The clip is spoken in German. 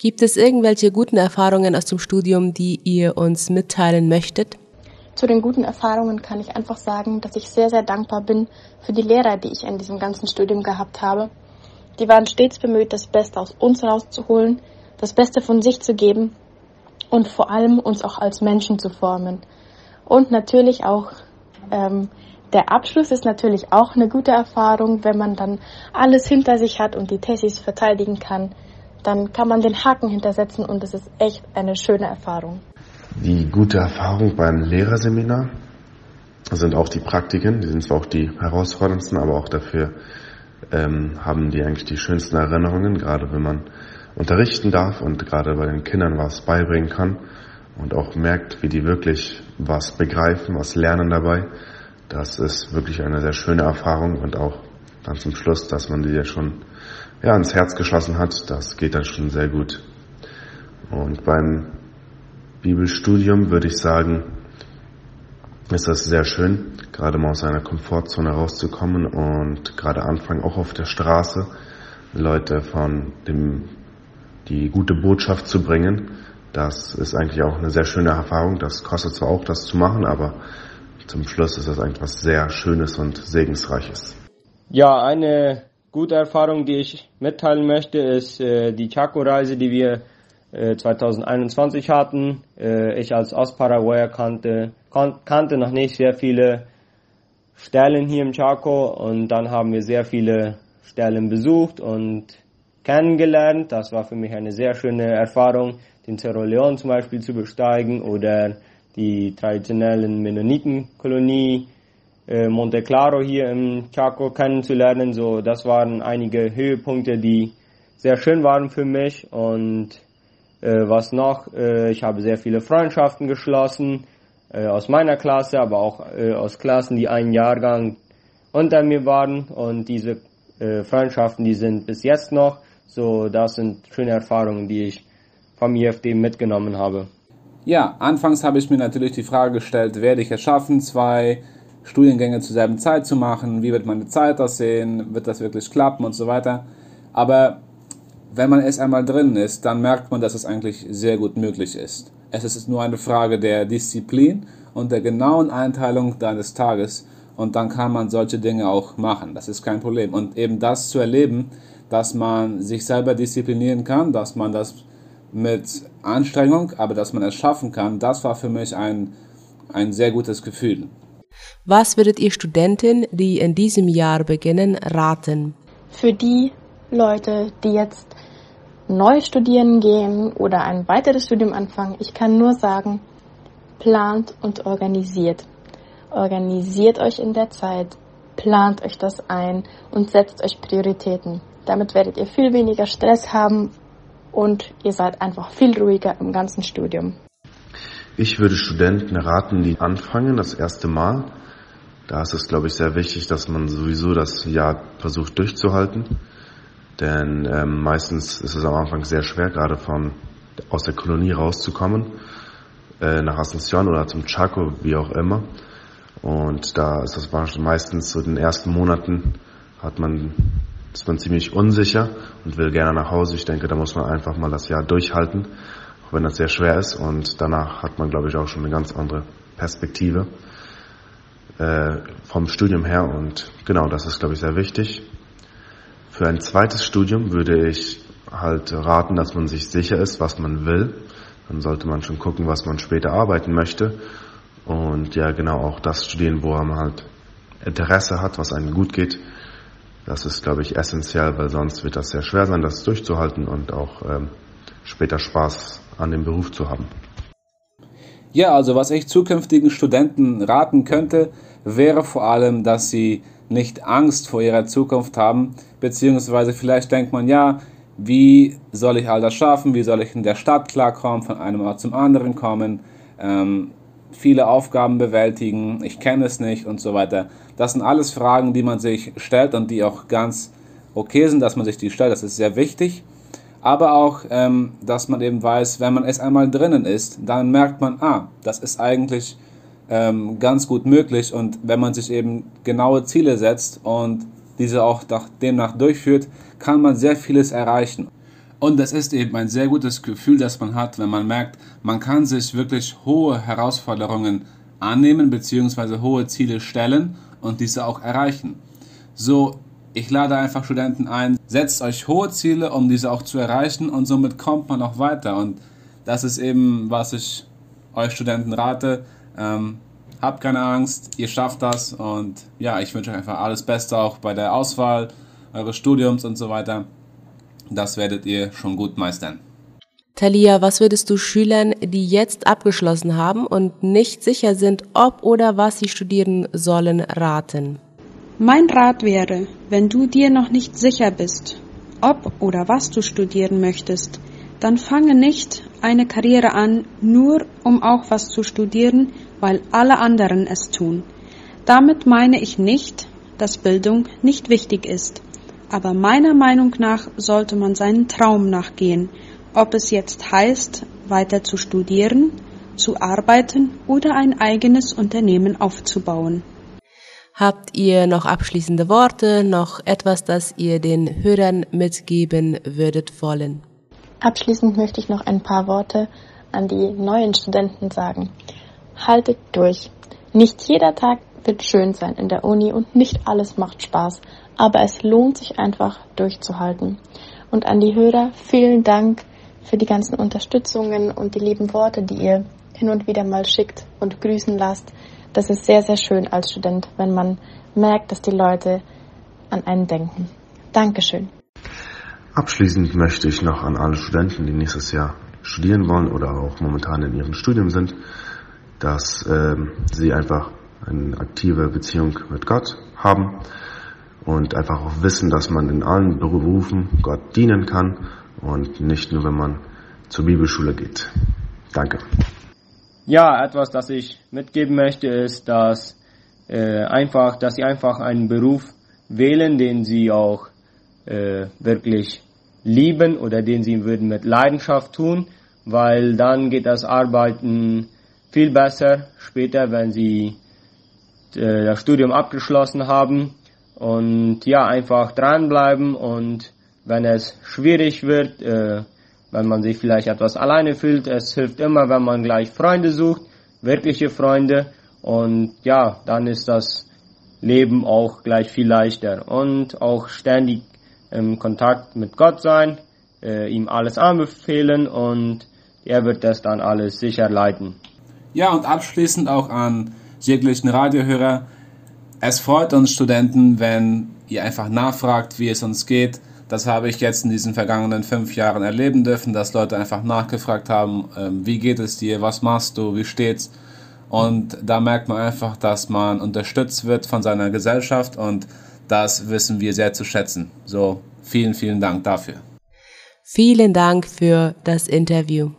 Gibt es irgendwelche guten Erfahrungen aus dem Studium, die ihr uns mitteilen möchtet? Zu den guten Erfahrungen kann ich einfach sagen, dass ich sehr, sehr dankbar bin für die Lehrer, die ich in diesem ganzen Studium gehabt habe. Die waren stets bemüht, das Beste aus uns rauszuholen, das Beste von sich zu geben und vor allem uns auch als Menschen zu formen. Und natürlich auch ähm, der Abschluss ist natürlich auch eine gute Erfahrung, wenn man dann alles hinter sich hat und die Thesis verteidigen kann. Dann kann man den Haken hintersetzen und es ist echt eine schöne Erfahrung. Die gute Erfahrung beim Lehrerseminar sind auch die Praktiken, die sind zwar auch die herausforderndsten, aber auch dafür ähm, haben die eigentlich die schönsten Erinnerungen, gerade wenn man unterrichten darf und gerade bei den Kindern was beibringen kann und auch merkt, wie die wirklich was begreifen, was lernen dabei. Das ist wirklich eine sehr schöne Erfahrung und auch dann zum Schluss, dass man die ja schon ja, ins Herz geschlossen hat, das geht dann schon sehr gut. Und beim Bibelstudium würde ich sagen, ist das sehr schön, gerade mal aus seiner Komfortzone rauszukommen und gerade anfangen auch auf der Straße Leute von dem, die gute Botschaft zu bringen. Das ist eigentlich auch eine sehr schöne Erfahrung. Das kostet zwar auch, das zu machen, aber zum Schluss ist das eigentlich was sehr Schönes und Segensreiches. Ja, eine gute Erfahrung, die ich mitteilen möchte, ist äh, die Chaco-Reise, die wir 2021 äh, hatten. Äh, ich als Ostparaguayer kannte, kannte noch nicht sehr viele Stellen hier im Chaco und dann haben wir sehr viele Stellen besucht und kennengelernt. Das war für mich eine sehr schöne Erfahrung, den Cerro León zum Beispiel zu besteigen oder die traditionellen Mennonitenkolonie Monte Claro hier im Chaco kennenzulernen. So, das waren einige Höhepunkte, die sehr schön waren für mich und äh, was noch? Äh, ich habe sehr viele Freundschaften geschlossen äh, aus meiner Klasse, aber auch äh, aus Klassen, die einen Jahrgang unter mir waren. Und diese äh, Freundschaften, die sind bis jetzt noch. So, das sind schöne Erfahrungen, die ich vom IFD mitgenommen habe. Ja, anfangs habe ich mir natürlich die Frage gestellt, werde ich es schaffen, zwei Studiengänge zur selben Zeit zu machen? Wie wird meine Zeit aussehen? Wird das wirklich klappen und so weiter? Aber wenn man erst einmal drin ist, dann merkt man, dass es eigentlich sehr gut möglich ist. Es ist nur eine Frage der Disziplin und der genauen Einteilung deines Tages und dann kann man solche Dinge auch machen. Das ist kein Problem. Und eben das zu erleben, dass man sich selber disziplinieren kann, dass man das mit Anstrengung, aber dass man es schaffen kann, das war für mich ein, ein sehr gutes Gefühl. Was würdet ihr Studenten, die in diesem Jahr beginnen, raten? Für die Leute, die jetzt neu studieren gehen oder ein weiteres Studium anfangen, ich kann nur sagen, plant und organisiert. Organisiert euch in der Zeit, plant euch das ein und setzt euch Prioritäten. Damit werdet ihr viel weniger Stress haben und ihr seid einfach viel ruhiger im ganzen Studium. Ich würde Studenten raten, die anfangen, das erste Mal. Da ist es, glaube ich, sehr wichtig, dass man sowieso das Jahr versucht durchzuhalten denn ähm, meistens ist es am Anfang sehr schwer, gerade von aus der Kolonie rauszukommen, äh, nach Asunción oder zum Chaco, wie auch immer. Und da ist das meistens so in den ersten Monaten hat man, ist man ziemlich unsicher und will gerne nach Hause. Ich denke, da muss man einfach mal das Jahr durchhalten, auch wenn das sehr schwer ist. Und danach hat man, glaube ich, auch schon eine ganz andere Perspektive äh, vom Studium her. Und genau, das ist, glaube ich, sehr wichtig. Für ein zweites Studium würde ich halt raten, dass man sich sicher ist, was man will. Dann sollte man schon gucken, was man später arbeiten möchte. Und ja, genau auch das studieren, wo man halt Interesse hat, was einem gut geht. Das ist, glaube ich, essentiell, weil sonst wird das sehr schwer sein, das durchzuhalten und auch ähm, später Spaß an dem Beruf zu haben. Ja, also was ich zukünftigen Studenten raten könnte, wäre vor allem, dass sie nicht Angst vor ihrer Zukunft haben, beziehungsweise vielleicht denkt man, ja, wie soll ich all das schaffen, wie soll ich in der Stadt klarkommen, von einem Ort zum anderen kommen, ähm, viele Aufgaben bewältigen, ich kenne es nicht und so weiter. Das sind alles Fragen, die man sich stellt und die auch ganz okay sind, dass man sich die stellt, das ist sehr wichtig. Aber auch, ähm, dass man eben weiß, wenn man es einmal drinnen ist, dann merkt man, ah, das ist eigentlich ähm, ganz gut möglich. Und wenn man sich eben genaue Ziele setzt und diese auch nach, demnach durchführt, kann man sehr vieles erreichen. Und es ist eben ein sehr gutes Gefühl, das man hat, wenn man merkt, man kann sich wirklich hohe Herausforderungen annehmen bzw. hohe Ziele stellen und diese auch erreichen. So, ich lade einfach Studenten ein, setzt euch hohe Ziele, um diese auch zu erreichen und somit kommt man auch weiter. Und das ist eben, was ich euch Studenten rate. Ähm, habt keine Angst, ihr schafft das und ja, ich wünsche euch einfach alles Beste auch bei der Auswahl eures Studiums und so weiter. Das werdet ihr schon gut meistern. Talia, was würdest du Schülern, die jetzt abgeschlossen haben und nicht sicher sind, ob oder was sie studieren sollen, raten? Mein Rat wäre, wenn du dir noch nicht sicher bist, ob oder was du studieren möchtest, dann fange nicht eine Karriere an, nur um auch was zu studieren, weil alle anderen es tun. Damit meine ich nicht, dass Bildung nicht wichtig ist. Aber meiner Meinung nach sollte man seinen Traum nachgehen, ob es jetzt heißt, weiter zu studieren, zu arbeiten oder ein eigenes Unternehmen aufzubauen. Habt ihr noch abschließende Worte, noch etwas, das ihr den Hörern mitgeben würdet wollen? Abschließend möchte ich noch ein paar Worte an die neuen Studenten sagen. Haltet durch. Nicht jeder Tag wird schön sein in der Uni und nicht alles macht Spaß, aber es lohnt sich einfach durchzuhalten. Und an die Hörer vielen Dank für die ganzen Unterstützungen und die lieben Worte, die ihr hin und wieder mal schickt und grüßen lasst. Das ist sehr, sehr schön als Student, wenn man merkt, dass die Leute an einen denken. Dankeschön. Abschließend möchte ich noch an alle Studenten, die nächstes Jahr studieren wollen oder auch momentan in ihrem Studium sind, dass äh, sie einfach eine aktive Beziehung mit Gott haben und einfach auch wissen, dass man in allen Berufen Gott dienen kann und nicht nur, wenn man zur Bibelschule geht. Danke. Ja, etwas, das ich mitgeben möchte, ist, dass äh, einfach, dass sie einfach einen Beruf wählen, den sie auch äh, wirklich lieben oder den sie würden mit Leidenschaft tun, weil dann geht das Arbeiten viel besser. Später, wenn sie äh, das Studium abgeschlossen haben und ja, einfach dranbleiben und wenn es schwierig wird, äh, wenn man sich vielleicht etwas alleine fühlt, es hilft immer, wenn man gleich Freunde sucht, wirkliche Freunde und ja, dann ist das Leben auch gleich viel leichter und auch ständig im Kontakt mit Gott sein, äh, ihm alles anbefehlen und er wird das dann alles sicher leiten. Ja, und abschließend auch an jeglichen Radiohörer. Es freut uns Studenten, wenn ihr einfach nachfragt, wie es uns geht. Das habe ich jetzt in diesen vergangenen fünf Jahren erleben dürfen, dass Leute einfach nachgefragt haben, ähm, wie geht es dir, was machst du, wie steht's. Und da merkt man einfach, dass man unterstützt wird von seiner Gesellschaft und das wissen wir sehr zu schätzen. So, vielen, vielen Dank dafür. Vielen Dank für das Interview.